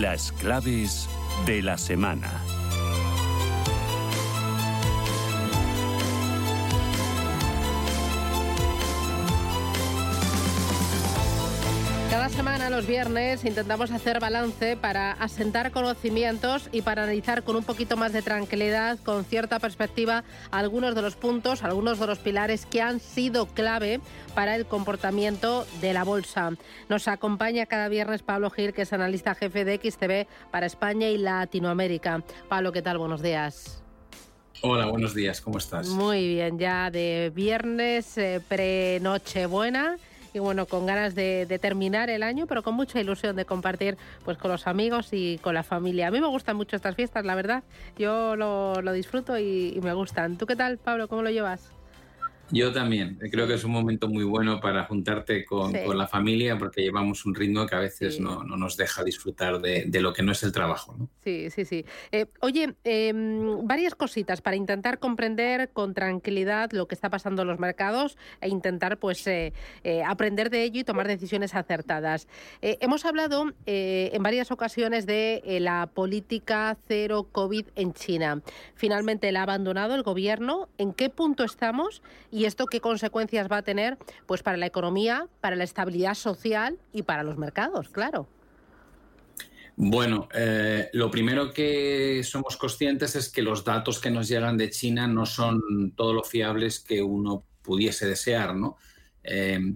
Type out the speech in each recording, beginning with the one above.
Las claves de la semana. Cada semana, los viernes, intentamos hacer balance para asentar conocimientos y para analizar con un poquito más de tranquilidad, con cierta perspectiva, algunos de los puntos, algunos de los pilares que han sido clave para el comportamiento de la bolsa. Nos acompaña cada viernes Pablo Gil, que es analista jefe de XTV para España y Latinoamérica. Pablo, ¿qué tal? Buenos días. Hola, buenos días, ¿cómo estás? Muy bien, ya de viernes eh, pre-Nochebuena y bueno, con ganas de, terminar el año, pero con mucha ilusión de compartir pues con los amigos y con la familia. A mí me gustan mucho estas fiestas, la verdad. Yo lo, disfruto y, y me gustan. ¿Tú qué tal, Pablo? ¿Cómo lo llevas? Yo también. Creo que es un momento muy bueno para juntarte con, la familia porque llevamos un ritmo que a veces no, nos deja disfrutar de, lo que no es el trabajo. ¿no? Sí, sí, sí. Eh, oye, em, varias cositas para intentar comprender con tranquilidad lo que está pasando en los mercados e intentar pues eh, eh, aprender de ello y tomar decisiones acertadas. hemos hablado en varias ocasiones de la política cero COVID en China. Finalmente la ha abandonado el gobierno. ¿En qué punto estamos? ¿Y esto qué consecuencias va a tener pues para la economía, para la estabilidad social y para los mercados, claro? Bueno, eh, lo primero que somos conscientes es que los datos que nos llegan de China no son todo lo fiables que uno pudiese desear, ¿no? Eh,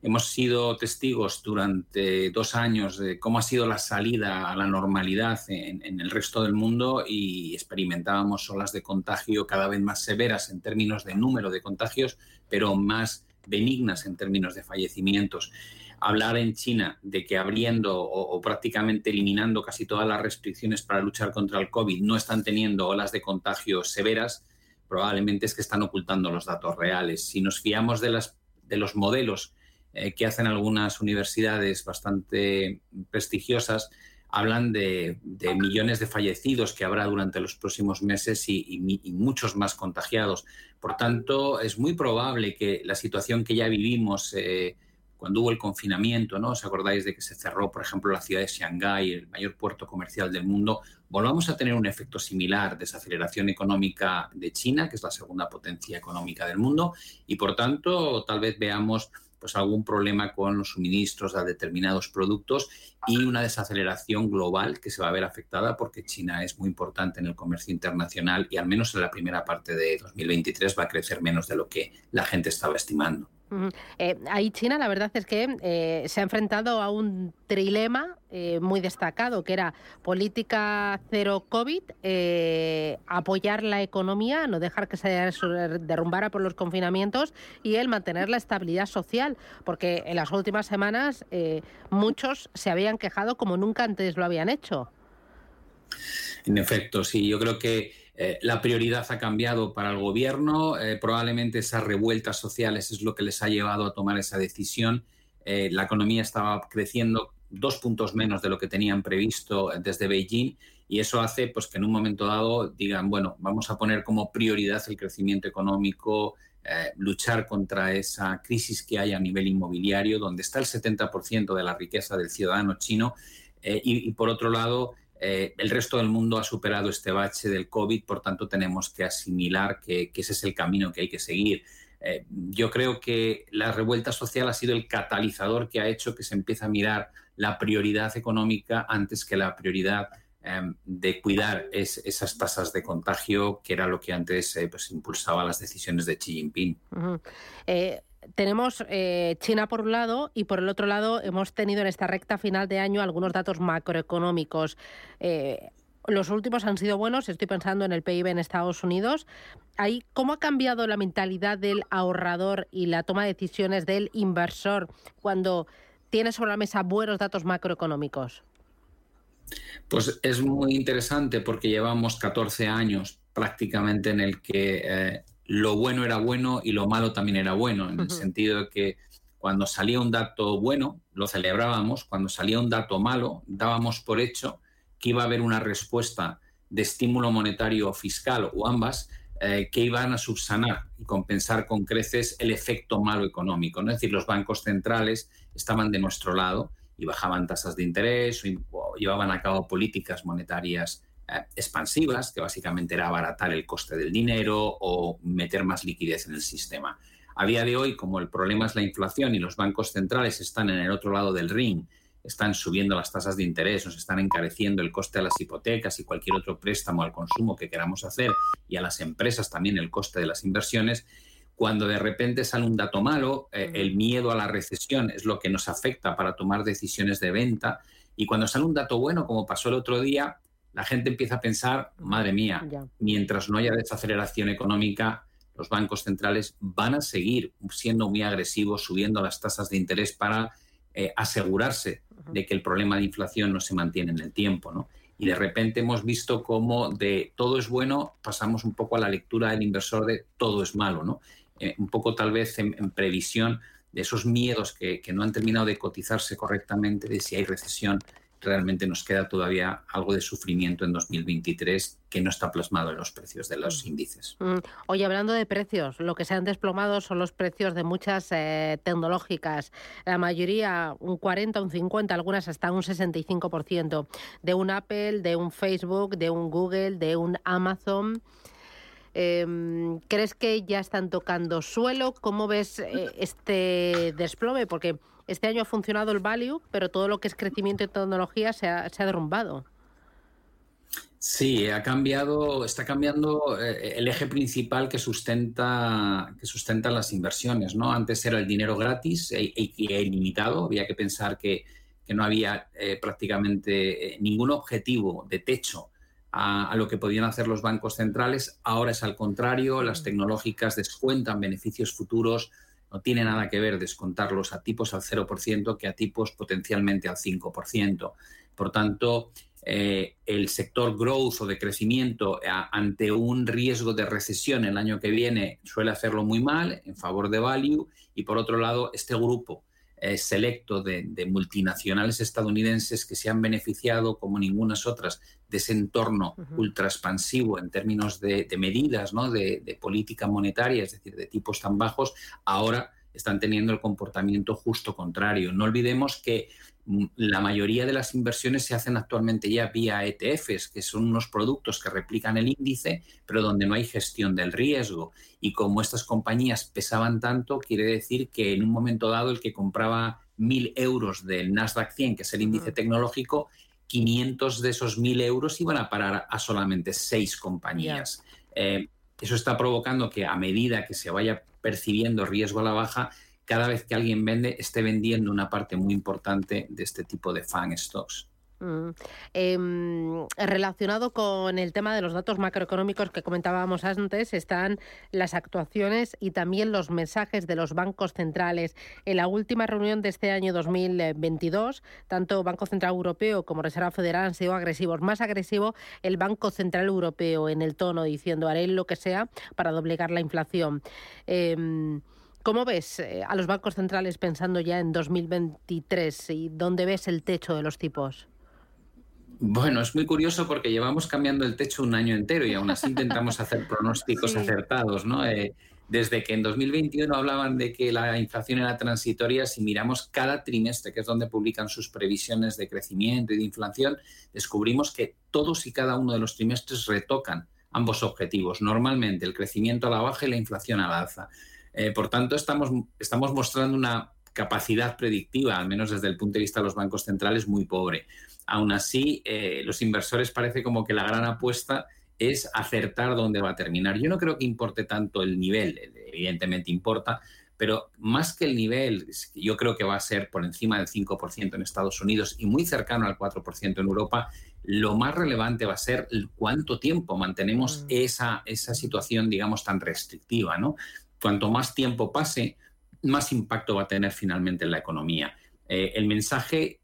Hemos sido testigos durante dos años de cómo ha sido la salida a la normalidad en, el resto del mundo y experimentábamos olas de contagio cada vez más severas en términos de número de contagios, pero más benignas en términos de fallecimientos. Hablar en China de que abriendo o, prácticamente eliminando casi todas las restricciones para luchar contra el COVID no están teniendo olas de contagio severas, probablemente es que están ocultando los datos reales. Si nos fiamos de los modelos eh, que hacen algunas universidades bastante prestigiosas, hablan de, millones de fallecidos que habrá durante los próximos meses y, muchos más contagiados. Por tanto, es muy probable que la situación que ya vivimos eh, cuando hubo el confinamiento, ¿no? ¿Os acordáis de que se cerró, por ejemplo, la ciudad de Shanghái, el mayor puerto comercial del mundo? Volvamos a tener un efecto similar, desaceleración económica de China, que es la segunda potencia económica del mundo, y por tanto, tal vez veamos pues algún problema con los suministros a determinados productos y una desaceleración global que se va a ver afectada porque China es muy importante en el comercio internacional y al menos en la primera parte de 2023 va a crecer menos de lo que la gente estaba estimando. Eh, ahí China, la verdad es que eh, se ha enfrentado a un trilema eh, muy destacado, que era política cero COVID, apoyar la economía, no dejar que se derrumbara por los confinamientos y el mantener la estabilidad social, porque en las últimas semanas muchos se habían quejado como nunca antes lo habían hecho. En efecto, sí, yo creo que eh, la prioridad ha cambiado para el gobierno, eh, probablemente esas revueltas sociales es lo que les ha llevado a tomar esa decisión. Eh, la economía estaba creciendo dos puntos menos de lo que tenían previsto desde Beijing y eso hace pues, que en un momento dado digan, bueno, vamos a poner como prioridad el crecimiento económico, luchar contra esa crisis que hay a nivel inmobiliario, donde está el 70% de la riqueza del ciudadano chino y, por otro lado, eh, el resto del mundo ha superado este bache del COVID, por tanto tenemos que asimilar que, ese es el camino que hay que seguir. Eh, yo creo que la revuelta social ha sido el catalizador que ha hecho que se empiece a mirar la prioridad económica antes que la prioridad em, de cuidar esas tasas de contagio, que era lo que antes eh, pues, impulsaba las decisiones de Xi Jinping tenemos eh, China por un lado y por el otro lado hemos tenido en esta recta final de año algunos datos macroeconómicos. Eh, los últimos han sido buenos, estoy pensando en el PIB en Estados Unidos. Ahí, ¿Cómo ha cambiado la mentalidad del ahorrador y la toma de decisiones del inversor cuando tiene sobre la mesa buenos datos macroeconómicos? Pues es muy interesante porque llevamos 14 años prácticamente en el que eh, lo bueno era bueno y lo malo también era bueno, en el sentido de que cuando salía un dato bueno, lo celebrábamos, cuando salía un dato malo, dábamos por hecho que iba a haber una respuesta de estímulo monetario o fiscal o ambas eh, que iban a subsanar y compensar con creces el efecto malo económico. ¿no? Es decir, los bancos centrales estaban de nuestro lado y bajaban tasas de interés o, llevaban a cabo políticas monetarias expansivas, que básicamente era abaratar el coste del dinero o meter más liquidez en el sistema. A día de hoy, como el problema es la inflación y los bancos centrales están en el otro lado del ring, están subiendo las tasas de interés, nos están encareciendo el coste de las hipotecas y cualquier otro préstamo al consumo que queramos hacer y a las empresas también el coste de las inversiones, cuando de repente sale un dato malo, eh, el miedo a la recesión es lo que nos afecta para tomar decisiones de venta y cuando sale un dato bueno, como pasó el otro día, la gente empieza a pensar, madre mía, mientras no haya desaceleración económica, los bancos centrales van a seguir siendo muy agresivos, subiendo las tasas de interés para eh, asegurarse de que el problema de inflación no se mantiene en el tiempo. ¿no? Y de repente hemos visto cómo de todo es bueno pasamos un poco a la lectura del inversor de todo es malo. ¿no? Eh, un poco tal vez en, previsión de esos miedos que, que no han terminado de cotizarse correctamente de si hay recesión realmente nos queda todavía algo de sufrimiento en 2023 que no está plasmado en los precios de los mm. índices. Mm. Oye, hablando de precios, lo que se han desplomado son los precios de muchas eh, tecnológicas. La mayoría un 40, un 50, algunas hasta un 65%. De un Apple, de un Facebook, de un Google, de un Amazon. Em, ¿Crees que ya están tocando suelo? ¿Cómo ves eh, este desplome? Porque este año ha funcionado el value, pero todo lo que es crecimiento y tecnología se ha, derrumbado. Sí, ha cambiado, está cambiando eh, el eje principal que sustenta, que sustenta las inversiones. ¿no? Antes era el dinero gratis e, e, e ilimitado. Había que pensar que, no había eh, prácticamente ningún objetivo de techo a, a, lo que podían hacer los bancos centrales. Ahora es al contrario, las mm. tecnológicas descuentan beneficios futuros no tiene nada que ver descontarlos a tipos al 0% que a tipos potencialmente al 5%. Por tanto, eh, el sector growth o de crecimiento ante un riesgo de recesión el año que viene suele hacerlo muy mal en favor de value y por otro lado este grupo eh, selecto de, multinacionales estadounidenses que se han beneficiado como ningunas otras de ese entorno ultra expansivo en términos de, medidas, ¿no? de, de, política monetaria, es decir, de tipos tan bajos, ahora están teniendo el comportamiento justo contrario. No olvidemos que la mayoría de las inversiones se hacen actualmente ya vía ETFs, que son unos productos que replican el índice, pero donde no hay gestión del riesgo. Y como estas compañías pesaban tanto, quiere decir que en un momento dado el que compraba mil euros del Nasdaq 100, que es el índice tecnológico, 500 de esos mil euros iban a parar a solamente seis compañías. Eh, eso está provocando que a medida que se vaya percibiendo riesgo a la baja, cada vez que alguien vende esté vendiendo una parte muy importante de este tipo de fan stocks. Mm. Em, relacionado con el tema de los datos macroeconómicos que comentábamos antes, están las actuaciones y también los mensajes de los bancos centrales. En la última reunión de este año 2022, tanto Banco Central Europeo como Reserva Federal han sido agresivos. Más agresivo el Banco Central Europeo en el tono, diciendo haré lo que sea para doblegar la inflación. Em, ¿Cómo ves eh, a los bancos centrales pensando ya en 2023 y dónde ves el techo de los tipos? Bueno, es muy curioso porque llevamos cambiando el techo un año entero y aún así intentamos hacer pronósticos acertados, ¿no? Eh, desde que en 2021 hablaban de que la inflación era transitoria, si miramos cada trimestre, que es donde publican sus previsiones de crecimiento y de inflación, descubrimos que todos y cada uno de los trimestres retocan ambos objetivos. Normalmente el crecimiento a la baja y la inflación a la alza. Eh, por tanto, estamos, estamos mostrando una capacidad predictiva, al menos desde el punto de vista de los bancos centrales, muy pobre. Aún así, eh, los inversores parece como que la gran apuesta es acertar dónde va a terminar. Yo no creo que importe tanto el nivel, evidentemente importa, pero más que el nivel, yo creo que va a ser por encima del 5% en Estados Unidos y muy cercano al 4% en Europa, lo más relevante va a ser cuánto tiempo mantenemos mm. esa, esa situación, digamos, tan restrictiva, ¿no? Cuanto más tiempo pase, más impacto va a tener finalmente en la economía. Eh, el mensaje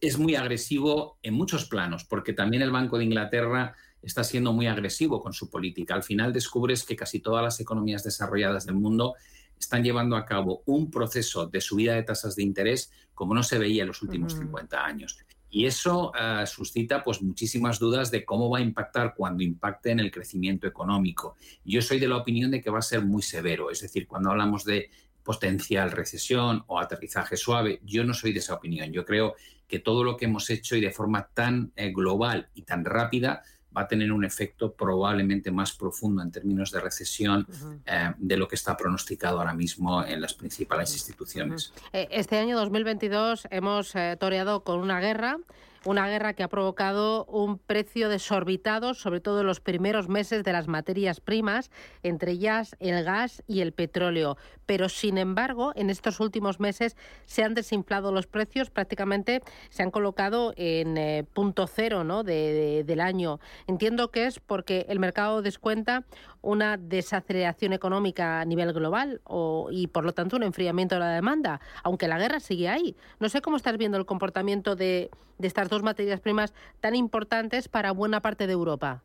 es muy agresivo en muchos planos, porque también el Banco de Inglaterra está siendo muy agresivo con su política. Al final descubres que casi todas las economías desarrolladas del mundo están llevando a cabo un proceso de subida de tasas de interés como no se veía en los últimos 50 años. Y eso eh, suscita pues, muchísimas dudas de cómo va a impactar cuando impacte en el crecimiento económico. Yo soy de la opinión de que va a ser muy severo, es decir, cuando hablamos de potencial recesión o aterrizaje suave, yo no soy de esa opinión. Yo creo que todo lo que hemos hecho y de forma tan eh, global y tan rápida va a tener un efecto probablemente más profundo en términos de recesión eh, de lo que está pronosticado ahora mismo en las principales instituciones. Este año 2022 hemos toreado con una guerra una guerra que ha provocado un precio desorbitado, sobre todo en los primeros meses de las materias primas, entre ellas el gas y el petróleo. Pero, sin embargo, en estos últimos meses se han desinflado los precios, prácticamente se han colocado en eh, punto cero ¿no? del año. Entiendo que es porque el mercado descuenta una desaceleración económica a nivel global y, por lo tanto, un enfriamiento de la demanda, aunque la guerra sigue ahí. No sé cómo estás viendo el comportamiento de, estas dos materias primas tan importantes para buena parte de Europa.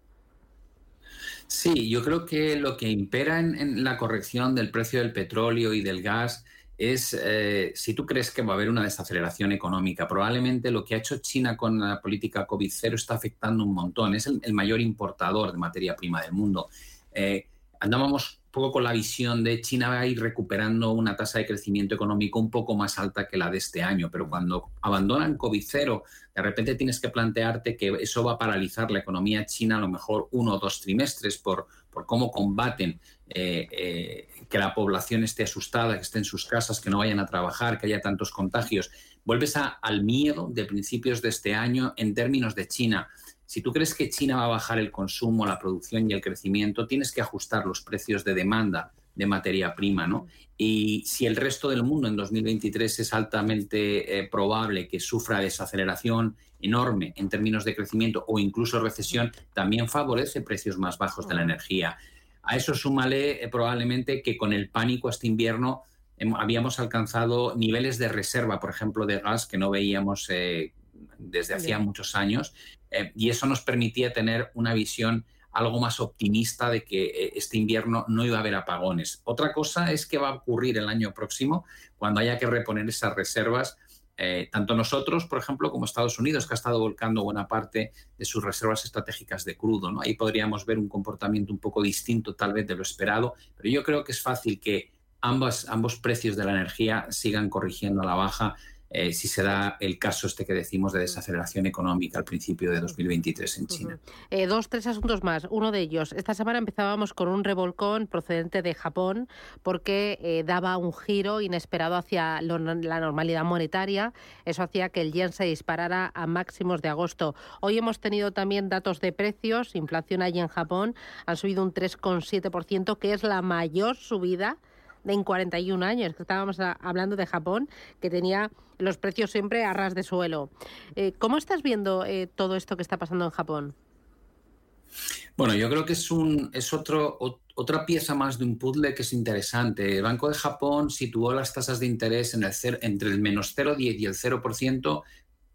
Sí, yo creo que lo que impera en, la corrección del precio del petróleo y del gas es, eh, si tú crees que va a haber una desaceleración económica, probablemente lo que ha hecho China con la política COVID-0 está afectando un montón. Es el mayor importador de materia prima del mundo. Eh, andábamos un poco con la visión de China va a ir recuperando una tasa de crecimiento económico un poco más alta que la de este año, pero cuando abandonan COVID-0, de repente tienes que plantearte que eso va a paralizar la economía china a lo mejor uno o dos trimestres por, por cómo combaten eh, eh, que la población esté asustada, que esté en sus casas, que no vayan a trabajar, que haya tantos contagios. Vuelves al miedo de principios de este año en términos de China. Si tú crees que China va a bajar el consumo, la producción y el crecimiento, tienes que ajustar los precios de demanda de materia prima, ¿no? Y si el resto del mundo en 2023 es altamente eh, probable que sufra desaceleración enorme en términos de crecimiento o incluso recesión, también favorece precios más bajos de la energía. A eso súmale eh, probablemente que con el pánico este invierno habíamos alcanzado niveles de reserva, por ejemplo, de gas que no veíamos eh, desde hacía muchos años eh, y eso nos permitía tener una visión algo más optimista de que eh, este invierno no iba a haber apagones. Otra cosa es que va a ocurrir el año próximo cuando haya que reponer esas reservas, eh, tanto nosotros, por ejemplo, como Estados Unidos, que ha estado volcando buena parte de sus reservas estratégicas de crudo. ¿no? Ahí podríamos ver un comportamiento un poco distinto tal vez de lo esperado, pero yo creo que es fácil que ambos precios de la energía sigan corrigiendo a la baja eh, si se da el caso este que decimos de desaceleración económica al principio de 2023 en China. Eh, dos, tres asuntos más. Uno de ellos, esta semana empezábamos con un revolcón procedente de Japón porque eh, daba un giro inesperado hacia la normalidad monetaria. Eso hacía que el yen se disparara a máximos de agosto. Hoy hemos tenido también datos de precios. Inflación allí en Japón han subido un 3,7%, que es la mayor subida en 41 años, estábamos hablando de Japón, que tenía los precios siempre a ras de suelo. Eh, ¿Cómo estás viendo eh, todo esto que está pasando en Japón? Bueno, yo creo que es, un, es otro, otra pieza más de un puzzle que es interesante. El Banco de Japón situó las tasas de interés en el entre el menos 0,10 y el 0%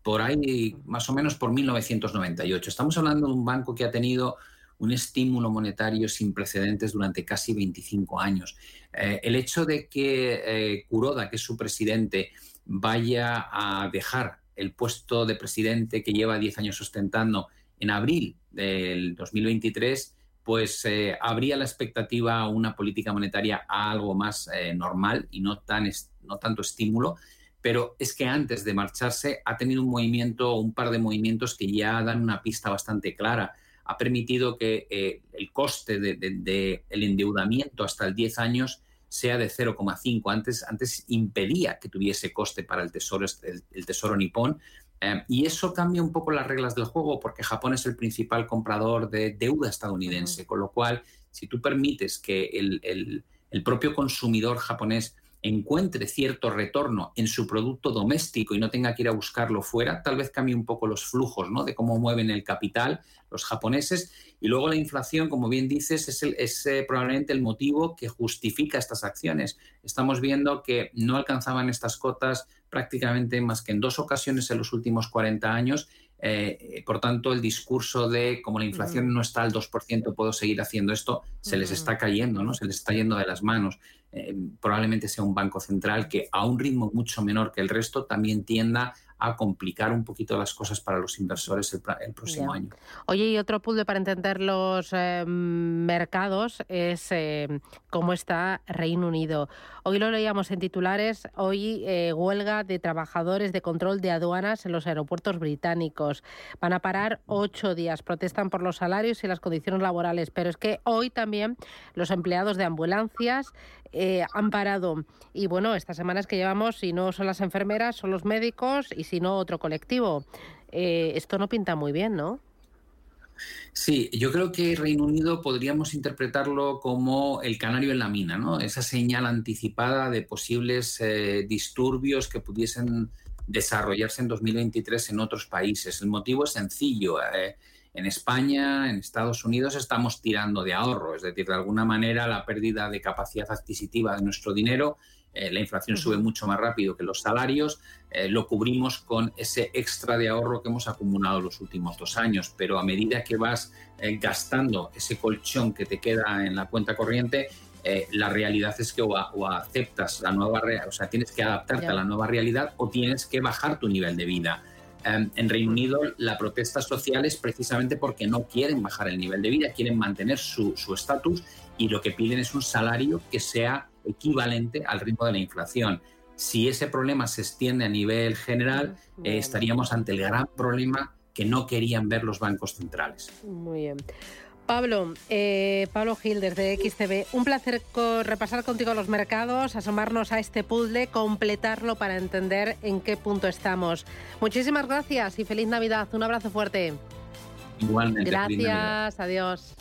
por ahí más o menos por 1998. Estamos hablando de un banco que ha tenido un estímulo monetario sin precedentes durante casi 25 años. Eh, el hecho de que eh, Kuroda, que es su presidente, vaya a dejar el puesto de presidente que lleva 10 años ostentando en abril del 2023, pues eh, habría la expectativa a una política monetaria algo más normal y no, tan no tanto estímulo, pero es que antes de marcharse ha tenido un movimiento, un par de movimientos que ya dan una pista bastante clara ha permitido que eh, el coste del de, endeudamiento hasta el 10 años sea de 0,5. Antes, antes impedía que tuviese coste para el tesoro, el, tesoro nipón. Eh, y eso cambia un poco las reglas del juego porque Japón es el principal comprador de deuda estadounidense, con lo cual si tú permites que el, el propio consumidor japonés encuentre cierto retorno en su producto doméstico y no tenga que ir a buscarlo fuera, tal vez cambie un poco los flujos ¿no? de cómo mueven el capital los japoneses. Y luego la inflación, como bien dices, es, eh, probablemente el motivo que justifica estas acciones. Estamos viendo que no alcanzaban estas cotas prácticamente más que en dos ocasiones en los últimos 40 años eh, por tanto, el discurso de como la inflación no está al 2%, puedo seguir haciendo esto, se les está cayendo, ¿no? Se les está yendo de las manos. Eh, probablemente sea un banco central que a un ritmo mucho menor que el resto también tienda a complicar un poquito las cosas para los inversores el, próximo año. Oye, y otro punto para entender los eh, mercados es eh, cómo está Reino Unido. Hoy lo leíamos en titulares, hoy eh, huelga de trabajadores de control de aduanas en los aeropuertos británicos. Van a parar ocho días, protestan por los salarios y las condiciones laborales, pero es que hoy también los empleados de ambulancias han parado. Y bueno, estas semanas que llevamos, si no son las enfermeras, son los médicos y si no otro colectivo. Eh, esto no pinta muy bien, ¿no? Sí, yo creo que Reino Unido podríamos interpretarlo como el canario en la mina, ¿no? Esa señal anticipada de posibles eh, disturbios que pudiesen desarrollarse en 2023 en otros países. El motivo es sencillo. Eh, en España, en Estados Unidos, estamos tirando de ahorro, es decir, de alguna manera la pérdida de capacidad adquisitiva de nuestro dinero eh, la inflación sube mucho más rápido que los salarios, eh, lo cubrimos con ese extra de ahorro que hemos acumulado los últimos dos años, pero a medida que vas eh, gastando ese colchón que te queda en la cuenta corriente, la realidad es que o, aceptas la nueva, o sea, tienes que adaptarte a la nueva realidad o tienes que bajar tu nivel de vida. Em, en Reino Unido la protesta social es precisamente porque no quieren bajar el nivel de vida, quieren mantener su estatus y lo que piden es un salario que sea equivalente al ritmo de la inflación. Si ese problema se extiende a nivel general, eh, estaríamos ante el gran problema que no querían ver los bancos centrales. Muy bien. Pablo, eh, Pablo Gil desde XTV, un placer repasar contigo los mercados, asomarnos a este puzzle, completarlo para entender en qué punto estamos. Muchísimas gracias y feliz Navidad. Un abrazo fuerte. Igualmente. Gracias, adiós.